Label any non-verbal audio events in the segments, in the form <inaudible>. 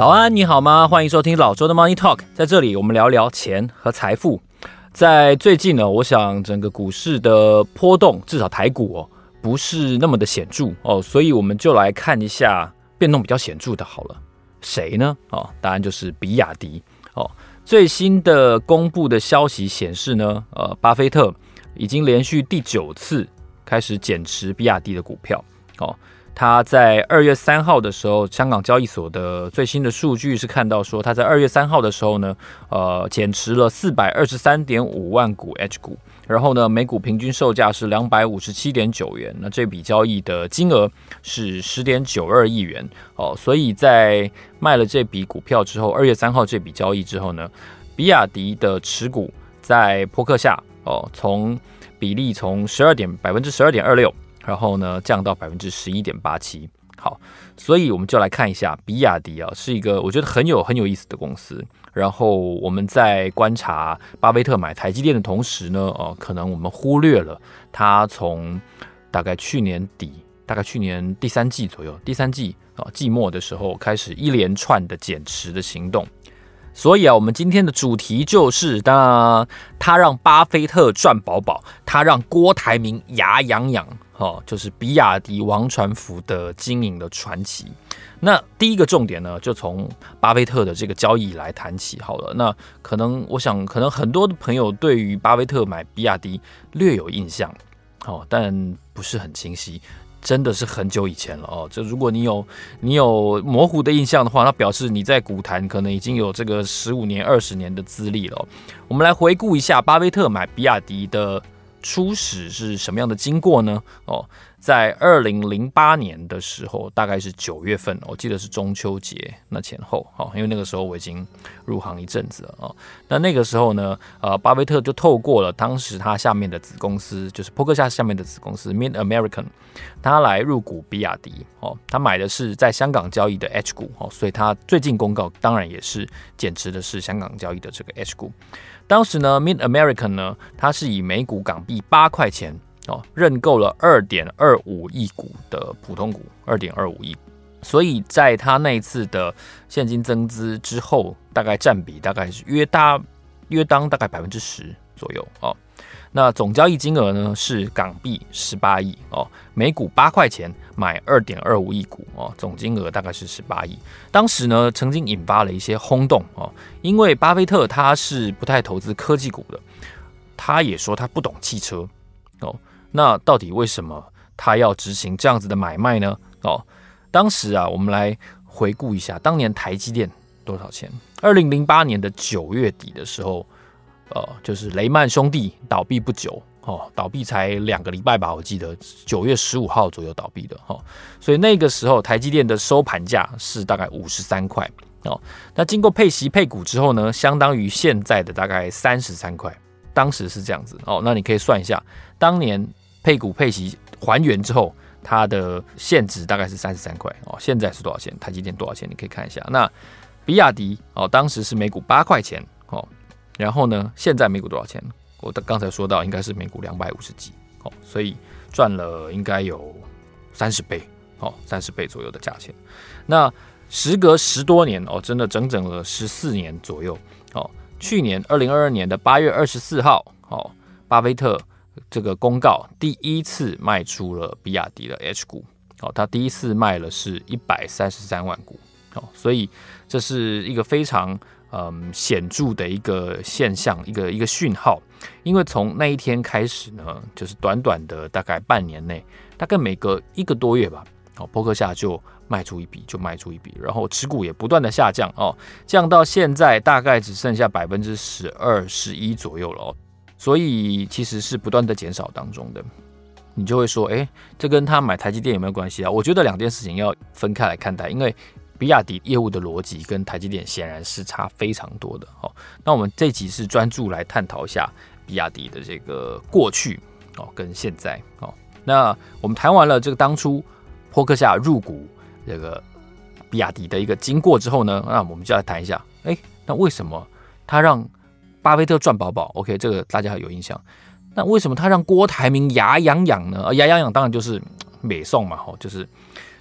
早安，你好吗？欢迎收听老周的 Money Talk，在这里我们聊聊钱和财富。在最近呢，我想整个股市的波动，至少台股哦，不是那么的显著哦，所以我们就来看一下变动比较显著的好了。谁呢？哦，答案就是比亚迪哦。最新的公布的消息显示呢，呃，巴菲特已经连续第九次开始减持比亚迪的股票哦。他在二月三号的时候，香港交易所的最新的数据是看到说，他在二月三号的时候呢，呃，减持了四百二十三点五万股 H 股，然后呢，每股平均售价是两百五十七点九元，那这笔交易的金额是十点九二亿元哦，所以在卖了这笔股票之后，二月三号这笔交易之后呢，比亚迪的持股在扑克下哦，从比例从十二点百分之十二点二六。然后呢，降到百分之十一点八七。好，所以我们就来看一下比亚迪啊，是一个我觉得很有很有意思的公司。然后我们在观察巴菲特买台积电的同时呢，哦，可能我们忽略了他从大概去年底，大概去年第三季左右，第三季啊季末的时候开始一连串的减持的行动。所以啊，我们今天的主题就是，当他让巴菲特赚饱饱，他让郭台铭牙痒痒，哦，就是比亚迪王传福的经营的传奇。那第一个重点呢，就从巴菲特的这个交易来谈起好了。那可能我想，可能很多的朋友对于巴菲特买比亚迪略有印象，哦，但不是很清晰。真的是很久以前了哦，这如果你有你有模糊的印象的话，那表示你在股坛可能已经有这个十五年、二十年的资历了。我们来回顾一下巴菲特买比亚迪的初始是什么样的经过呢？哦。在二零零八年的时候，大概是九月份，我记得是中秋节那前后，哦，因为那个时候我已经入行一阵子了哦。那那个时候呢，呃，巴菲特就透过了当时他下面的子公司，就是波克夏下面的子公司 Mid American，他来入股比亚迪哦。他买的是在香港交易的 H 股哦，所以他最近公告当然也是减持的是香港交易的这个 H 股。当时呢，Mid American 呢，它是以每股港币八块钱。哦，认购了二点二五亿股的普通股，二点二五亿，所以在他那一次的现金增资之后，大概占比大概是约大约当大概百分之十左右哦。那总交易金额呢是港币十八亿哦，每股八块钱买二点二五亿股哦，总金额大概是十八亿。当时呢曾经引发了一些轰动哦，因为巴菲特他是不太投资科技股的，他也说他不懂汽车哦。那到底为什么他要执行这样子的买卖呢？哦，当时啊，我们来回顾一下，当年台积电多少钱？二零零八年的九月底的时候，呃，就是雷曼兄弟倒闭不久，哦，倒闭才两个礼拜吧，我记得九月十五号左右倒闭的，哦，所以那个时候台积电的收盘价是大概五十三块，哦，那经过配息配股之后呢，相当于现在的大概三十三块，当时是这样子，哦，那你可以算一下，当年。配股配息还原之后，它的现值大概是三十三块哦。现在是多少钱？台积电多少钱？你可以看一下。那比亚迪哦，当时是每股八块钱哦。然后呢，现在每股多少钱？我刚才说到应该是每股两百五十几哦，所以赚了应该有三十倍哦，三十倍左右的价钱。那时隔十多年哦，真的整整了十四年左右哦。去年二零二二年的八月二十四号哦，巴菲特。这个公告第一次卖出了比亚迪的 H 股，哦，他第一次卖了是一百三十三万股，哦，所以这是一个非常嗯显著的一个现象，一个一个讯号，因为从那一天开始呢，就是短短的大概半年内，大概每隔一个多月吧，哦，波克夏就卖出一笔就卖出一笔，然后持股也不断的下降哦，降到现在大概只剩下百分之十二、十一左右了哦，所以其实是不断的减少当中的。你就会说，哎，这跟他买台积电有没有关系啊？我觉得两件事情要分开来看待，因为比亚迪业务的逻辑跟台积电显然是差非常多的。哦，那我们这集是专注来探讨一下比亚迪的这个过去哦，跟现在哦。那我们谈完了这个当初波克夏入股这个比亚迪的一个经过之后呢，那我们就来谈一下，哎，那为什么他让巴菲特赚饱饱？OK，这个大家有印象。那为什么他让郭台铭牙痒痒呢？牙痒痒当然就是美送嘛，吼，就是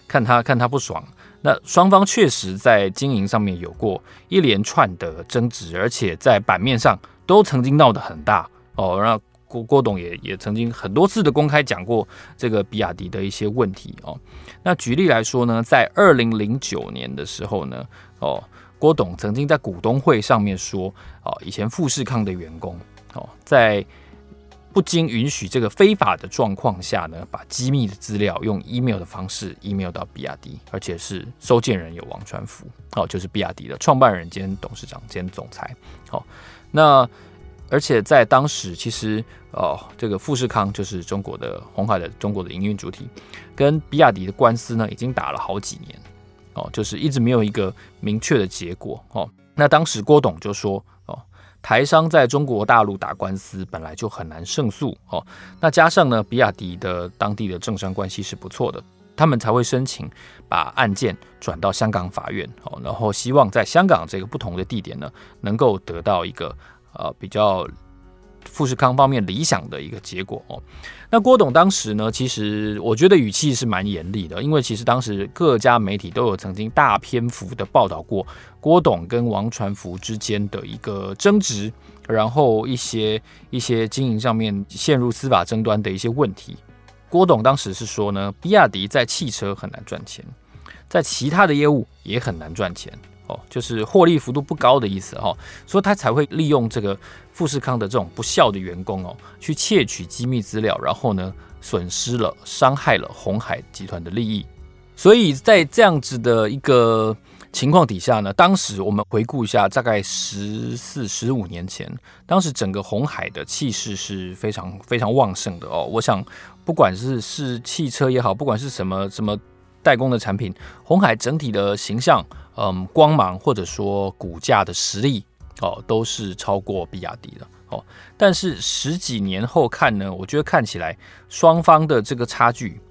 看他看他不爽。那双方确实在经营上面有过一连串的争执，而且在版面上都曾经闹得很大哦。那郭郭董也也曾经很多次的公开讲过这个比亚迪的一些问题哦。那举例来说呢，在二零零九年的时候呢，哦，郭董曾经在股东会上面说，哦，以前富士康的员工哦，在不经允许这个非法的状况下呢，把机密的资料用 email 的方式 email 到比亚迪，而且是收件人有王传福，哦，就是比亚迪的创办人兼董事长兼总裁，好，那而且在当时其实哦，这个富士康就是中国的红海的中国的营运主体，跟比亚迪的官司呢已经打了好几年，哦，就是一直没有一个明确的结果，哦，那当时郭董就说。哦台商在中国大陆打官司本来就很难胜诉哦，那加上呢，比亚迪的当地的政商关系是不错的，他们才会申请把案件转到香港法院哦，然后希望在香港这个不同的地点呢，能够得到一个呃比较。富士康方面理想的一个结果哦，那郭董当时呢，其实我觉得语气是蛮严厉的，因为其实当时各家媒体都有曾经大篇幅的报道过郭董跟王传福之间的一个争执，然后一些一些经营上面陷入司法争端的一些问题。郭董当时是说呢，比亚迪在汽车很难赚钱，在其他的业务也很难赚钱。哦，就是获利幅度不高的意思哦，所以他才会利用这个富士康的这种不孝的员工哦，去窃取机密资料，然后呢，损失了、伤害了红海集团的利益。所以在这样子的一个情况底下呢，当时我们回顾一下，大概十四、十五年前，当时整个红海的气势是非常非常旺盛的哦。我想，不管是是汽车也好，不管是什么什么代工的产品，红海整体的形象。嗯，光芒或者说股价的实力哦，都是超过比亚迪的哦。但是十几年后看呢，我觉得看起来双方的这个差距，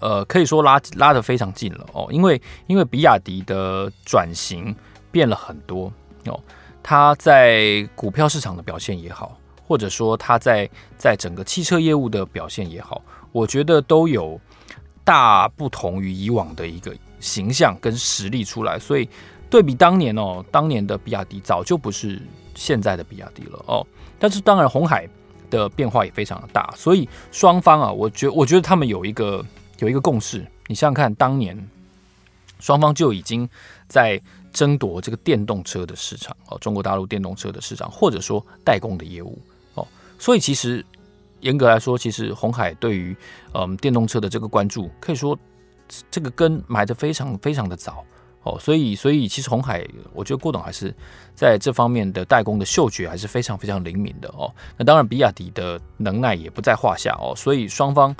呃，可以说拉拉得非常近了哦。因为因为比亚迪的转型变了很多哦，它在股票市场的表现也好，或者说它在在整个汽车业务的表现也好，我觉得都有大不同于以往的一个。形象跟实力出来，所以对比当年哦，当年的比亚迪早就不是现在的比亚迪了哦。但是当然，红海的变化也非常的大，所以双方啊，我觉我觉得他们有一个有一个共识。你想想看，当年双方就已经在争夺这个电动车的市场哦，中国大陆电动车的市场，或者说代工的业务哦。所以其实严格来说，其实红海对于嗯电动车的这个关注，可以说。这个根埋得非常非常的早哦，所以所以其实红海，我觉得郭董还是在这方面的代工的嗅觉还是非常非常灵敏的哦。那当然，比亚迪的能耐也不在话下哦，所以双方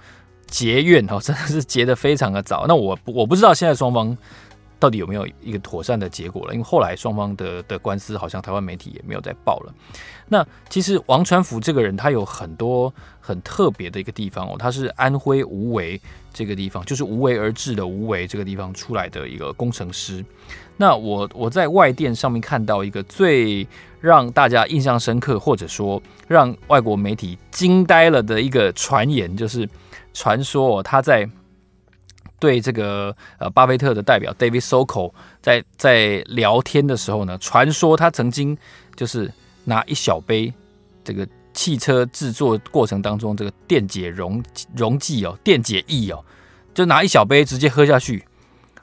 结怨哦，真的是结得非常的早。那我我不知道现在双方。到底有没有一个妥善的结果了？因为后来双方的的官司好像台湾媒体也没有再报了。那其实王传福这个人，他有很多很特别的一个地方哦，他是安徽无为这个地方，就是无为而治的无为这个地方出来的一个工程师。那我我在外电上面看到一个最让大家印象深刻，或者说让外国媒体惊呆了的一个传言，就是传说哦，他在。对这个呃，巴菲特的代表 David soko 在在聊天的时候呢，传说他曾经就是拿一小杯这个汽车制作过程当中这个电解溶溶剂哦，电解液哦，就拿一小杯直接喝下去，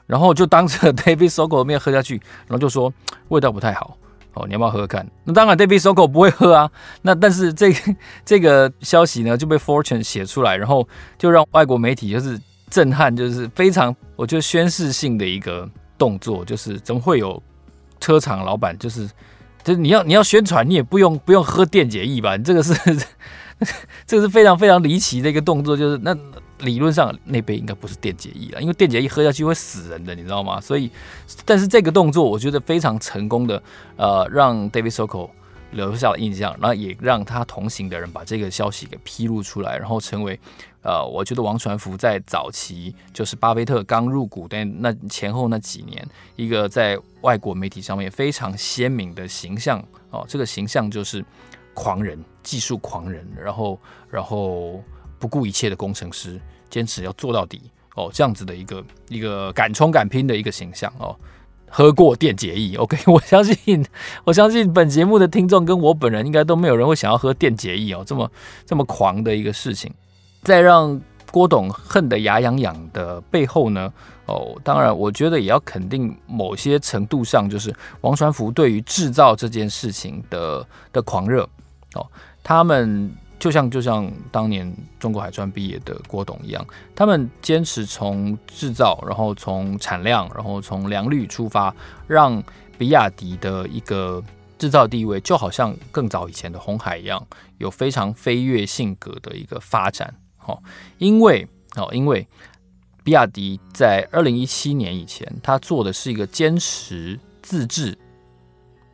然后就当着 <laughs> David Sokol 面喝下去，然后就说味道不太好哦，你要不要喝喝看？那当然 David Sokol 不会喝啊，那但是这个这个消息呢就被 Fortune 写出来，然后就让外国媒体就是。震撼，就是非常我觉得宣示性的一个动作，就是怎么会有车厂老板就是，就是你要你要宣传，你也不用不用喝电解液吧？你这个是 <laughs> 这个是非常非常离奇的一个动作，就是那理论上那杯应该不是电解液了，因为电解液喝下去会死人的，你知道吗？所以，但是这个动作我觉得非常成功的，呃，让 David Soko。留下了印象，然后也让他同行的人把这个消息给披露出来，然后成为，呃，我觉得王传福在早期就是巴菲特刚入股的那前后那几年，一个在外国媒体上面非常鲜明的形象哦，这个形象就是狂人、技术狂人，然后然后不顾一切的工程师，坚持要做到底哦，这样子的一个一个敢冲敢拼的一个形象哦。喝过电解液，OK，我相信，我相信本节目的听众跟我本人应该都没有人会想要喝电解液哦，这么这么狂的一个事情，在让郭董恨得牙痒痒的背后呢，哦，当然，我觉得也要肯定某些程度上，就是王传福对于制造这件事情的的狂热哦，他们。就像就像当年中国海专毕业的郭董一样，他们坚持从制造，然后从产量，然后从良率出发，让比亚迪的一个制造地位，就好像更早以前的红海一样，有非常飞跃性格的一个发展。哦，因为哦，因为比亚迪在二零一七年以前，他做的是一个坚持自制，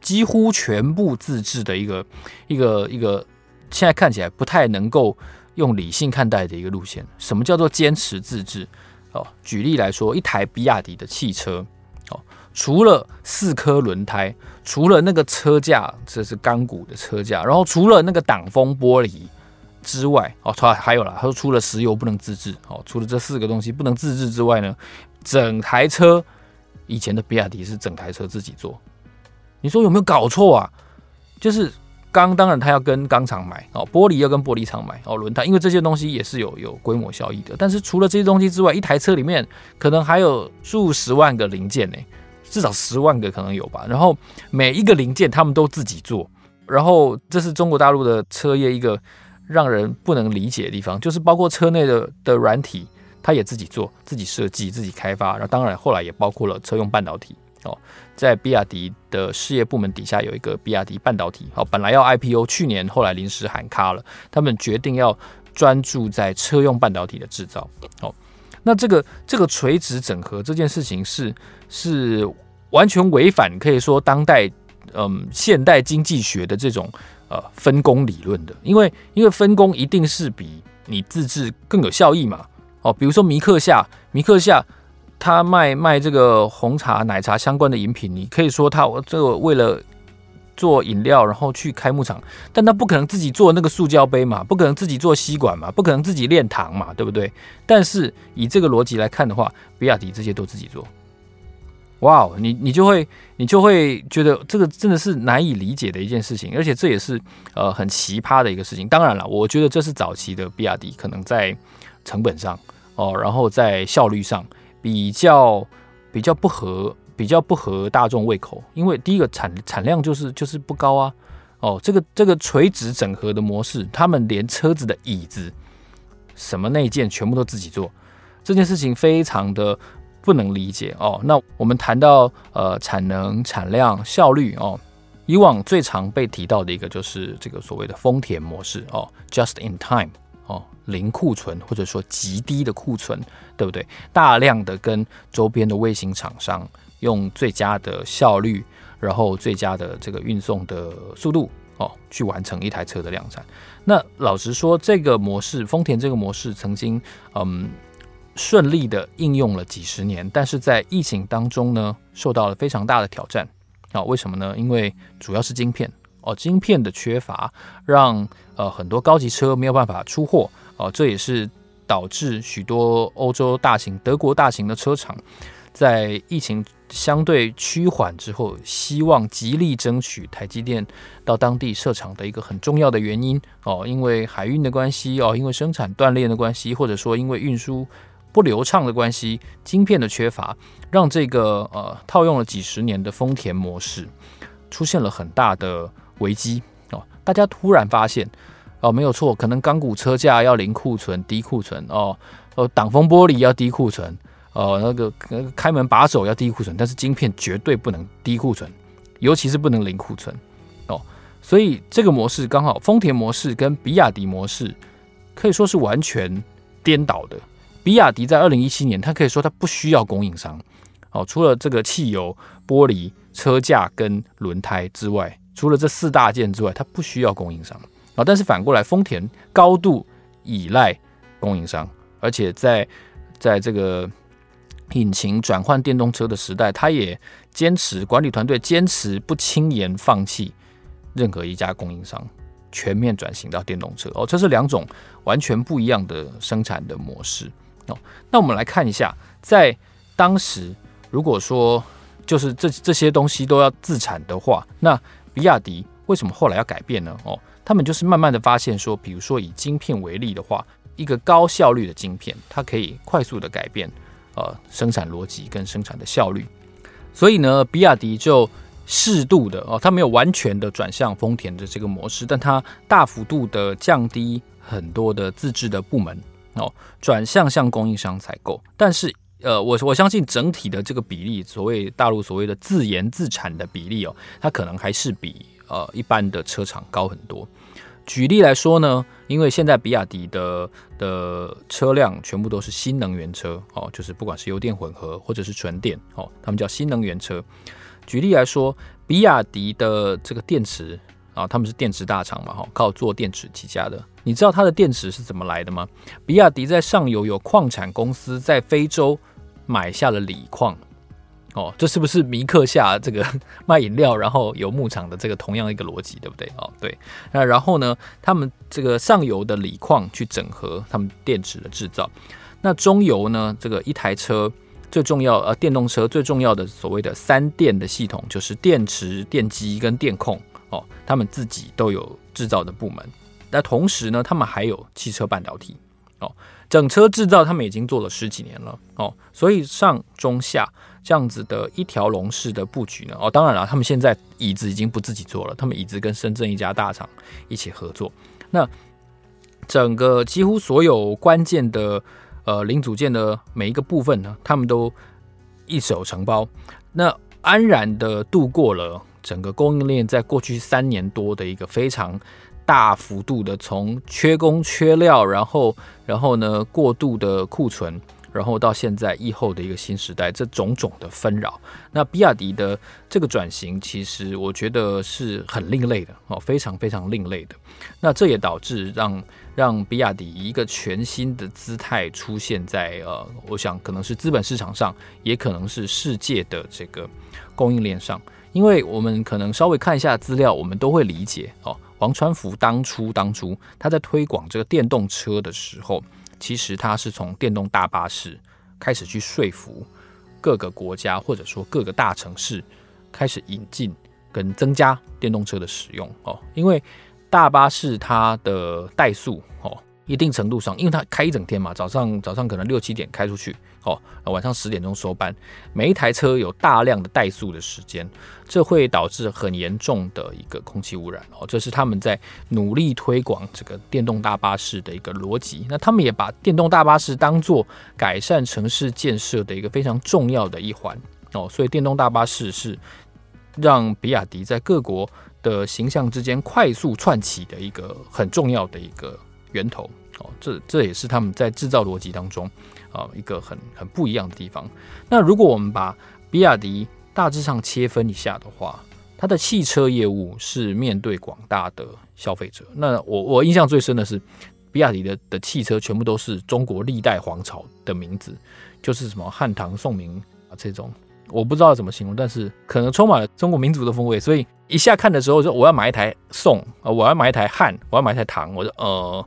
几乎全部自制的一个一个一个。现在看起来不太能够用理性看待的一个路线。什么叫做坚持自制？哦，举例来说，一台比亚迪的汽车，哦，除了四颗轮胎，除了那个车架，这是钢骨的车架，然后除了那个挡风玻璃之外，哦，他还有啦，他说除了石油不能自制，哦，除了这四个东西不能自制之外呢，整台车以前的比亚迪是整台车自己做。你说有没有搞错啊？就是。钢当然他要跟钢厂买哦，玻璃要跟玻璃厂买哦，轮胎因为这些东西也是有有规模效益的。但是除了这些东西之外，一台车里面可能还有数十万个零件呢，至少十万个可能有吧。然后每一个零件他们都自己做，然后这是中国大陆的车业一个让人不能理解的地方，就是包括车内的的软体，它也自己做、自己设计、自己开发。然后当然后来也包括了车用半导体。哦，在比亚迪的事业部门底下有一个比亚迪半导体，好，本来要 IPO，去年后来临时喊卡了，他们决定要专注在车用半导体的制造。哦，那这个这个垂直整合这件事情是是完全违反可以说当代嗯现代经济学的这种呃分工理论的，因为因为分工一定是比你自制更有效益嘛。哦，比如说米克夏，米克夏。他卖卖这个红茶、奶茶相关的饮品，你可以说他这个为了做饮料，然后去开牧场，但他不可能自己做那个塑胶杯嘛，不可能自己做吸管嘛，不可能自己炼糖嘛，对不对？但是以这个逻辑来看的话，比亚迪这些都自己做，哇，你你就会你就会觉得这个真的是难以理解的一件事情，而且这也是呃很奇葩的一个事情。当然了，我觉得这是早期的比亚迪可能在成本上哦，然后在效率上。比较比较不合比较不合大众胃口，因为第一个产产量就是就是不高啊。哦，这个这个垂直整合的模式，他们连车子的椅子、什么内件全部都自己做，这件事情非常的不能理解哦。那我们谈到呃产能、产量、效率哦，以往最常被提到的一个就是这个所谓的丰田模式哦，just in time。哦，零库存或者说极低的库存，对不对？大量的跟周边的卫星厂商用最佳的效率，然后最佳的这个运送的速度，哦，去完成一台车的量产。那老实说，这个模式，丰田这个模式曾经嗯顺利的应用了几十年，但是在疫情当中呢，受到了非常大的挑战。啊，为什么呢？因为主要是晶片。哦，晶片的缺乏让呃很多高级车没有办法出货哦，这也是导致许多欧洲大型、德国大型的车厂在疫情相对趋缓之后，希望极力争取台积电到当地设厂的一个很重要的原因哦，因为海运的关系哦，因为生产断裂的关系，或者说因为运输不流畅的关系，晶片的缺乏让这个呃套用了几十年的丰田模式出现了很大的危机哦，大家突然发现，哦，没有错，可能钢骨车架要零库存、低库存哦，哦，挡风玻璃要低库存，呃，那个那个开门把手要低库存，但是晶片绝对不能低库存，尤其是不能零库存哦。所以这个模式刚好，丰田模式跟比亚迪模式可以说是完全颠倒的。比亚迪在二零一七年，它可以说它不需要供应商哦，除了这个汽油、玻璃、车架跟轮胎之外，除了这四大件之外，它不需要供应商。啊但是反过来，丰田高度依赖供应商，而且在在这个引擎转换电动车的时代，它也坚持管理团队坚持不轻言放弃任何一家供应商，全面转型到电动车。哦，这是两种完全不一样的生产的模式。哦，那我们来看一下，在当时如果说就是这这些东西都要自产的话，那比亚迪为什么后来要改变呢？哦。他们就是慢慢的发现说，比如说以晶片为例的话，一个高效率的晶片，它可以快速的改变呃生产逻辑跟生产的效率。所以呢，比亚迪就适度的哦，它没有完全的转向丰田的这个模式，但它大幅度的降低很多的自制的部门哦，转向向供应商采购。但是呃，我我相信整体的这个比例，所谓大陆所谓的自研自产的比例哦，它可能还是比呃一般的车厂高很多。举例来说呢，因为现在比亚迪的的车辆全部都是新能源车哦，就是不管是油电混合或者是纯电哦，他们叫新能源车。举例来说，比亚迪的这个电池啊，他们是电池大厂嘛，哈，靠做电池起家的。你知道它的电池是怎么来的吗？比亚迪在上游有矿产公司在非洲买下了锂矿。哦，这是不是米克夏这个 <laughs> 卖饮料，然后有牧场的这个同样一个逻辑，对不对？哦，对。那然后呢，他们这个上游的锂矿去整合他们电池的制造，那中游呢，这个一台车最重要呃，电动车最重要的所谓的三电的系统，就是电池、电机跟电控哦，他们自己都有制造的部门。那同时呢，他们还有汽车半导体哦，整车制造他们已经做了十几年了哦，所以上中下。这样子的一条龙式的布局呢？哦，当然了，他们现在椅子已经不自己做了，他们椅子跟深圳一家大厂一起合作。那整个几乎所有关键的呃零组件的每一个部分呢，他们都一手承包，那安然的度过了整个供应链在过去三年多的一个非常大幅度的从缺工缺料，然后然后呢过度的库存。然后到现在疫后的一个新时代，这种种的纷扰，那比亚迪的这个转型，其实我觉得是很另类的哦，非常非常另类的。那这也导致让让比亚迪以一个全新的姿态出现在呃，我想可能是资本市场上，也可能是世界的这个供应链上。因为我们可能稍微看一下资料，我们都会理解哦，王传福当初当初他在推广这个电动车的时候。其实他是从电动大巴士开始去说服各个国家或者说各个大城市开始引进跟增加电动车的使用哦，因为大巴士它的怠速哦。一定程度上，因为它开一整天嘛，早上早上可能六七点开出去，哦，晚上十点钟收班，每一台车有大量的怠速的时间，这会导致很严重的一个空气污染哦。这是他们在努力推广这个电动大巴士的一个逻辑。那他们也把电动大巴士当做改善城市建设的一个非常重要的一环哦。所以电动大巴士是让比亚迪在各国的形象之间快速串起的一个很重要的一个源头。哦，这这也是他们在制造逻辑当中啊一个很很不一样的地方。那如果我们把比亚迪大致上切分一下的话，它的汽车业务是面对广大的消费者。那我我印象最深的是，比亚迪的的汽车全部都是中国历代皇朝的名字，就是什么汉唐宋明啊这种，我不知道怎么形容，但是可能充满了中国民族的风味。所以一下看的时候，说我要买一台宋啊，我要买一台汉，我要买一台唐，我就呃。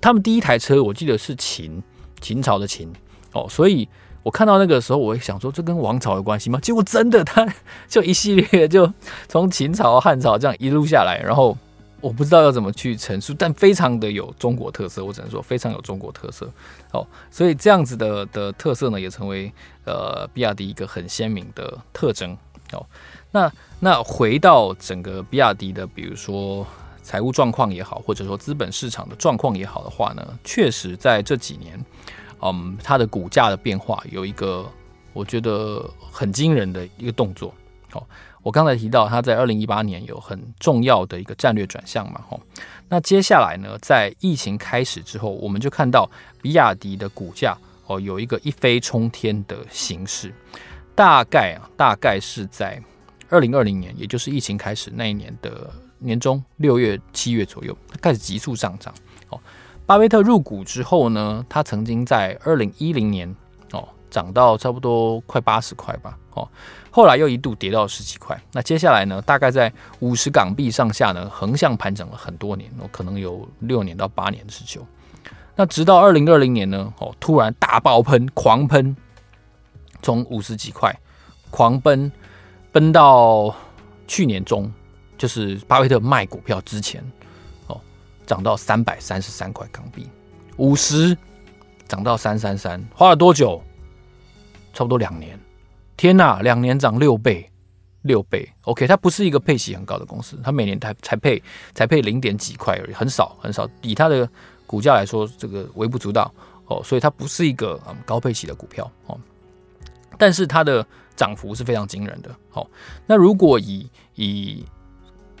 他们第一台车我记得是秦，秦朝的秦哦，所以我看到那个时候，我会想说，这跟王朝有关系吗？<laughs> 结果真的，它就一系列就从秦朝、汉朝这样一路下来，然后 <laughs> 我不知道要怎么去陈述，但非常的有中国特色，我只能说非常有中国特色哦，所以这样子的的特色呢，也成为呃比亚迪一个很鲜明的特征哦。那那回到整个比亚迪的，比如说。财务状况也好，或者说资本市场的状况也好的话呢，确实在这几年，嗯，它的股价的变化有一个我觉得很惊人的一个动作。好，我刚才提到它在二零一八年有很重要的一个战略转向嘛，吼。那接下来呢，在疫情开始之后，我们就看到比亚迪的股价哦有一个一飞冲天的形势，大概啊，大概是在二零二零年，也就是疫情开始那一年的。年中六月、七月左右，它开始急速上涨。哦，巴菲特入股之后呢，他曾经在二零一零年哦涨到差不多快八十块吧。哦，后来又一度跌到十几块。那接下来呢，大概在五十港币上下呢，横向盘整了很多年，哦，可能有六年到八年之久。那直到二零二零年呢，哦，突然大爆喷，狂喷，从五十几块狂奔奔到去年中。就是巴菲特卖股票之前，哦，涨到三百三十三块港币，五十涨到三三三，花了多久？差不多两年。天哪，两年涨六倍，六倍。OK，它不是一个配息很高的公司，它每年才才配才配零点几块而已，很少很少。以它的股价来说，这个微不足道哦，所以它不是一个嗯高配息的股票哦。但是它的涨幅是非常惊人的。好，那如果以以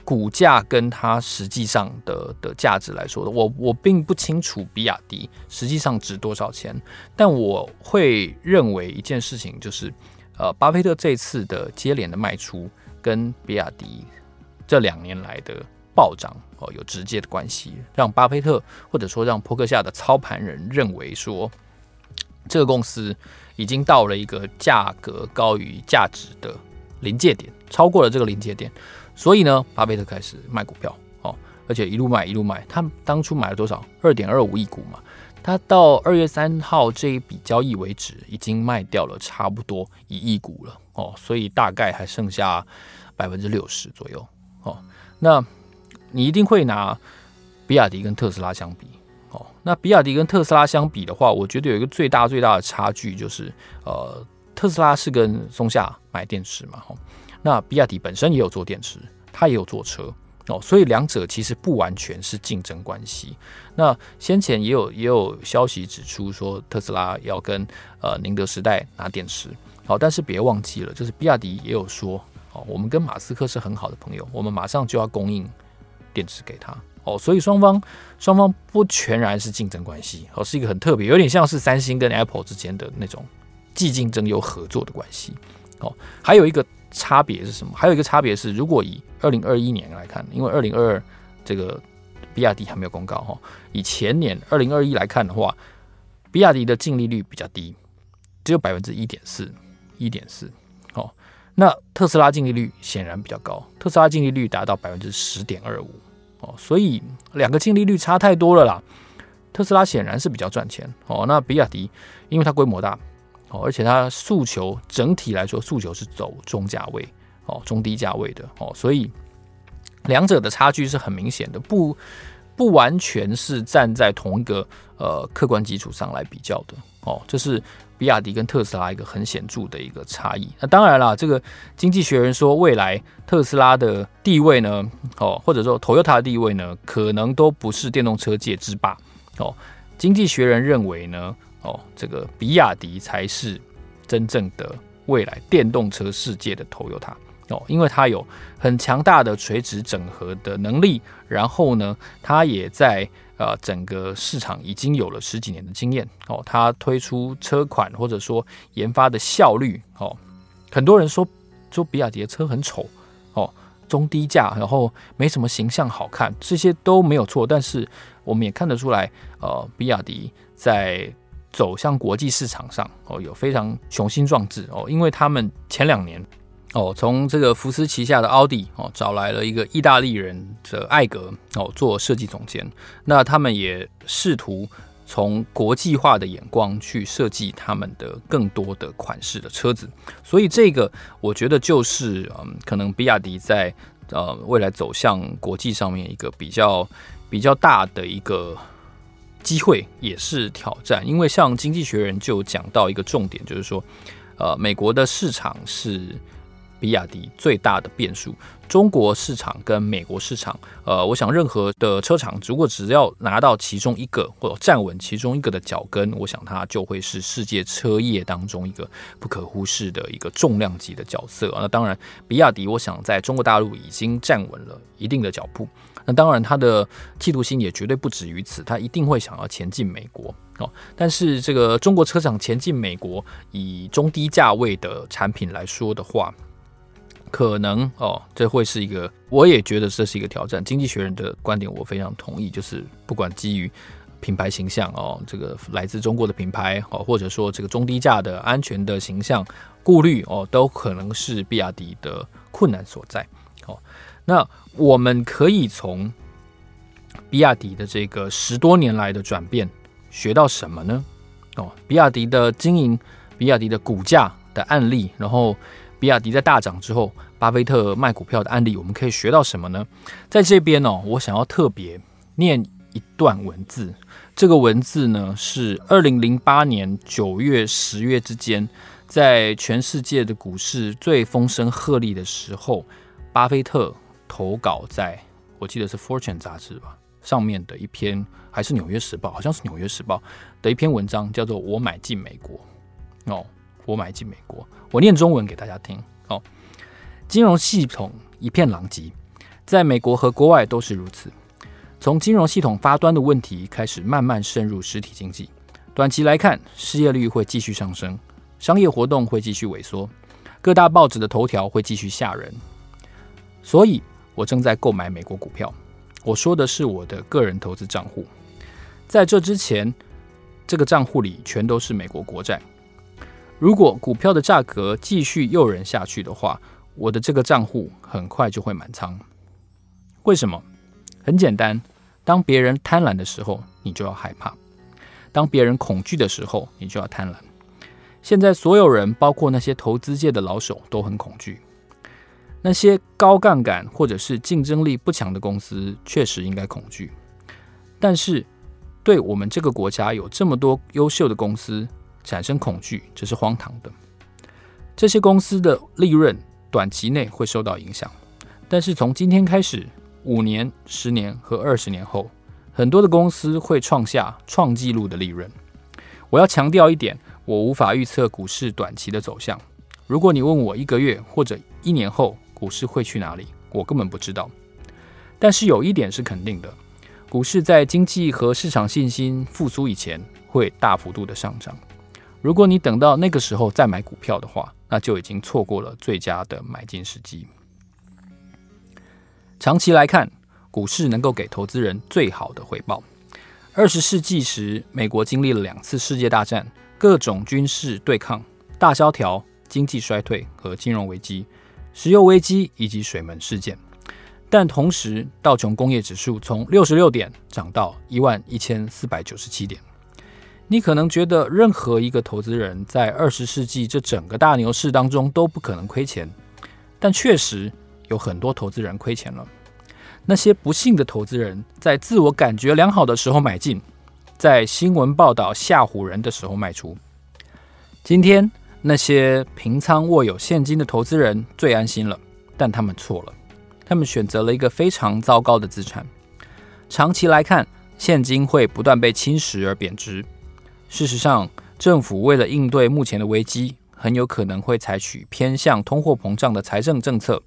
股价跟它实际上的的价值来说的，我我并不清楚比亚迪实际上值多少钱，但我会认为一件事情就是，呃，巴菲特这次的接连的卖出跟比亚迪这两年来的暴涨哦有直接的关系，让巴菲特或者说让扑克夏的操盘人认为说，这个公司已经到了一个价格高于价值的临界点，超过了这个临界点。所以呢，巴菲特开始卖股票，哦，而且一路卖一路卖。他当初买了多少？二点二五亿股嘛。他到二月三号这一笔交易为止，已经卖掉了差不多一亿股了，哦，所以大概还剩下百分之六十左右，哦。那你一定会拿比亚迪跟特斯拉相比，哦，那比亚迪跟特斯拉相比的话，我觉得有一个最大最大的差距就是，呃，特斯拉是跟松下买电池嘛，吼。那比亚迪本身也有做电池，它也有做车哦，所以两者其实不完全是竞争关系。那先前也有也有消息指出说特斯拉要跟呃宁德时代拿电池，好，但是别忘记了，就是比亚迪也有说哦，我们跟马斯克是很好的朋友，我们马上就要供应电池给他哦，所以双方双方不全然是竞争关系哦，是一个很特别，有点像是三星跟 Apple 之间的那种既竞争又合作的关系哦，还有一个。差别是什么？还有一个差别是，如果以二零二一年来看，因为二零二二这个比亚迪还没有公告哈，以前年二零二一来看的话，比亚迪的净利率比较低，只有百分之一点四，一点四。哦，那特斯拉净利率显然比较高，特斯拉净利率达到百分之十点二五。哦，所以两个净利率差太多了啦。特斯拉显然是比较赚钱。哦，那比亚迪因为它规模大。哦，而且它诉求整体来说，诉求是走中价位，哦，中低价位的，哦，所以两者的差距是很明显的，不不完全是站在同一个呃客观基础上来比较的，哦，这是比亚迪跟特斯拉一个很显著的一个差异。那当然了，这个经济学人说未来特斯拉的地位呢，哦，或者说 Toyota 的地位呢，可能都不是电动车界之霸，哦，经济学人认为呢。哦，这个比亚迪才是真正的未来电动车世界的 Toyota 哦，因为它有很强大的垂直整合的能力，然后呢，它也在呃整个市场已经有了十几年的经验。哦，它推出车款或者说研发的效率哦，很多人说说比亚迪的车很丑哦，中低价，然后没什么形象好看，这些都没有错，但是我们也看得出来，呃，比亚迪在走向国际市场上哦，有非常雄心壮志哦，因为他们前两年哦，从这个福斯旗下的奥迪哦，找来了一个意大利人的艾格哦做设计总监，那他们也试图从国际化的眼光去设计他们的更多的款式的车子，所以这个我觉得就是嗯，可能比亚迪在呃未来走向国际上面一个比较比较大的一个。机会也是挑战，因为像《经济学人》就讲到一个重点，就是说，呃，美国的市场是比亚迪最大的变数。中国市场跟美国市场，呃，我想任何的车厂，如果只要拿到其中一个或者站稳其中一个的脚跟，我想它就会是世界车业当中一个不可忽视的一个重量级的角色。那当然，比亚迪，我想在中国大陆已经站稳了一定的脚步。那当然，它的企图心也绝对不止于此，它一定会想要前进美国哦。但是，这个中国车厂前进美国，以中低价位的产品来说的话，可能哦，这会是一个，我也觉得这是一个挑战。经济学人的观点我非常同意，就是不管基于品牌形象哦，这个来自中国的品牌哦，或者说这个中低价的安全的形象顾虑哦，都可能是比亚迪的困难所在。那我们可以从比亚迪的这个十多年来的转变学到什么呢？哦，比亚迪的经营，比亚迪的股价的案例，然后。比亚迪在大涨之后，巴菲特卖股票的案例，我们可以学到什么呢？在这边哦，我想要特别念一段文字。这个文字呢，是二零零八年九月、十月之间，在全世界的股市最风声鹤唳的时候，巴菲特投稿在我记得是《Fortune》杂志吧上面的一篇，还是《纽约时报》？好像是《纽约时报》的一篇文章，叫做《我买进美国》哦。我买进美国，我念中文给大家听哦。金融系统一片狼藉，在美国和国外都是如此。从金融系统发端的问题开始，慢慢渗入实体经济。短期来看，失业率会继续上升，商业活动会继续萎缩，各大报纸的头条会继续吓人。所以，我正在购买美国股票。我说的是我的个人投资账户。在这之前，这个账户里全都是美国国债。如果股票的价格继续诱人下去的话，我的这个账户很快就会满仓。为什么？很简单，当别人贪婪的时候，你就要害怕；当别人恐惧的时候，你就要贪婪。现在所有人，包括那些投资界的老手，都很恐惧。那些高杠杆或者是竞争力不强的公司，确实应该恐惧。但是，对我们这个国家有这么多优秀的公司。产生恐惧，这是荒唐的。这些公司的利润短期内会受到影响，但是从今天开始，五年、十年和二十年后，很多的公司会创下创纪录的利润。我要强调一点，我无法预测股市短期的走向。如果你问我一个月或者一年后股市会去哪里，我根本不知道。但是有一点是肯定的，股市在经济和市场信心复苏以前会大幅度的上涨。如果你等到那个时候再买股票的话，那就已经错过了最佳的买进时机。长期来看，股市能够给投资人最好的回报。二十世纪时，美国经历了两次世界大战、各种军事对抗、大萧条、经济衰退和金融危机、石油危机以及水门事件。但同时，道琼工业指数从六十六点涨到一万一千四百九十七点。你可能觉得任何一个投资人在二十世纪这整个大牛市当中都不可能亏钱，但确实有很多投资人亏钱了。那些不幸的投资人在自我感觉良好的时候买进，在新闻报道吓唬人的时候卖出。今天那些平仓握有现金的投资人最安心了，但他们错了，他们选择了一个非常糟糕的资产。长期来看，现金会不断被侵蚀而贬值。事实上，政府为了应对目前的危机，很有可能会采取偏向通货膨胀的财政政策，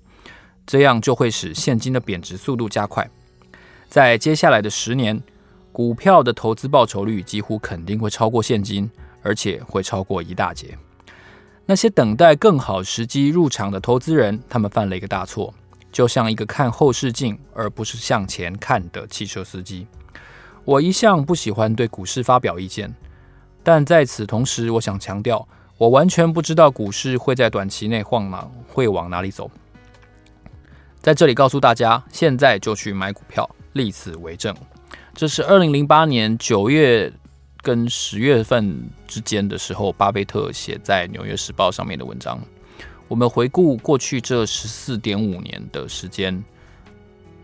这样就会使现金的贬值速度加快。在接下来的十年，股票的投资报酬率几乎肯定会超过现金，而且会超过一大截。那些等待更好时机入场的投资人，他们犯了一个大错，就像一个看后视镜而不是向前看的汽车司机。我一向不喜欢对股市发表意见。但在此同时，我想强调，我完全不知道股市会在短期内晃哪，会往哪里走。在这里告诉大家，现在就去买股票，立此为证。这是二零零八年九月跟十月份之间的时候，巴菲特写在《纽约时报》上面的文章。我们回顾过去这十四点五年的时间，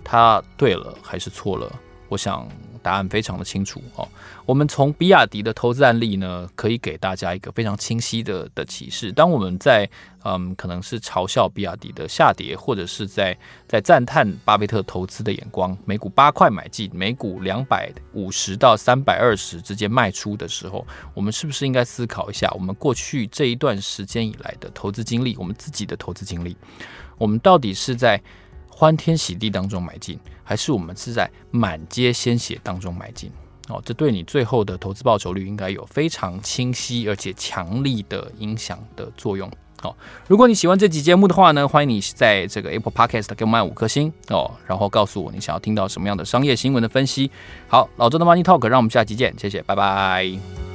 他对了还是错了？我想答案非常的清楚哦。我们从比亚迪的投资案例呢，可以给大家一个非常清晰的的启示。当我们在嗯，可能是嘲笑比亚迪的下跌，或者是在在赞叹巴菲特投资的眼光，每股八块买进，每股两百五十到三百二十之间卖出的时候，我们是不是应该思考一下，我们过去这一段时间以来的投资经历，我们自己的投资经历，我们到底是在欢天喜地当中买进，还是我们是在满街鲜血当中买进？哦，这对你最后的投资报酬率应该有非常清晰而且强力的影响的作用。哦，如果你喜欢这集节目的话呢，欢迎你在这个 Apple Podcast 给我们五颗星哦，然后告诉我你想要听到什么样的商业新闻的分析。好，老周的 Money Talk，让我们下期见，谢谢，拜拜。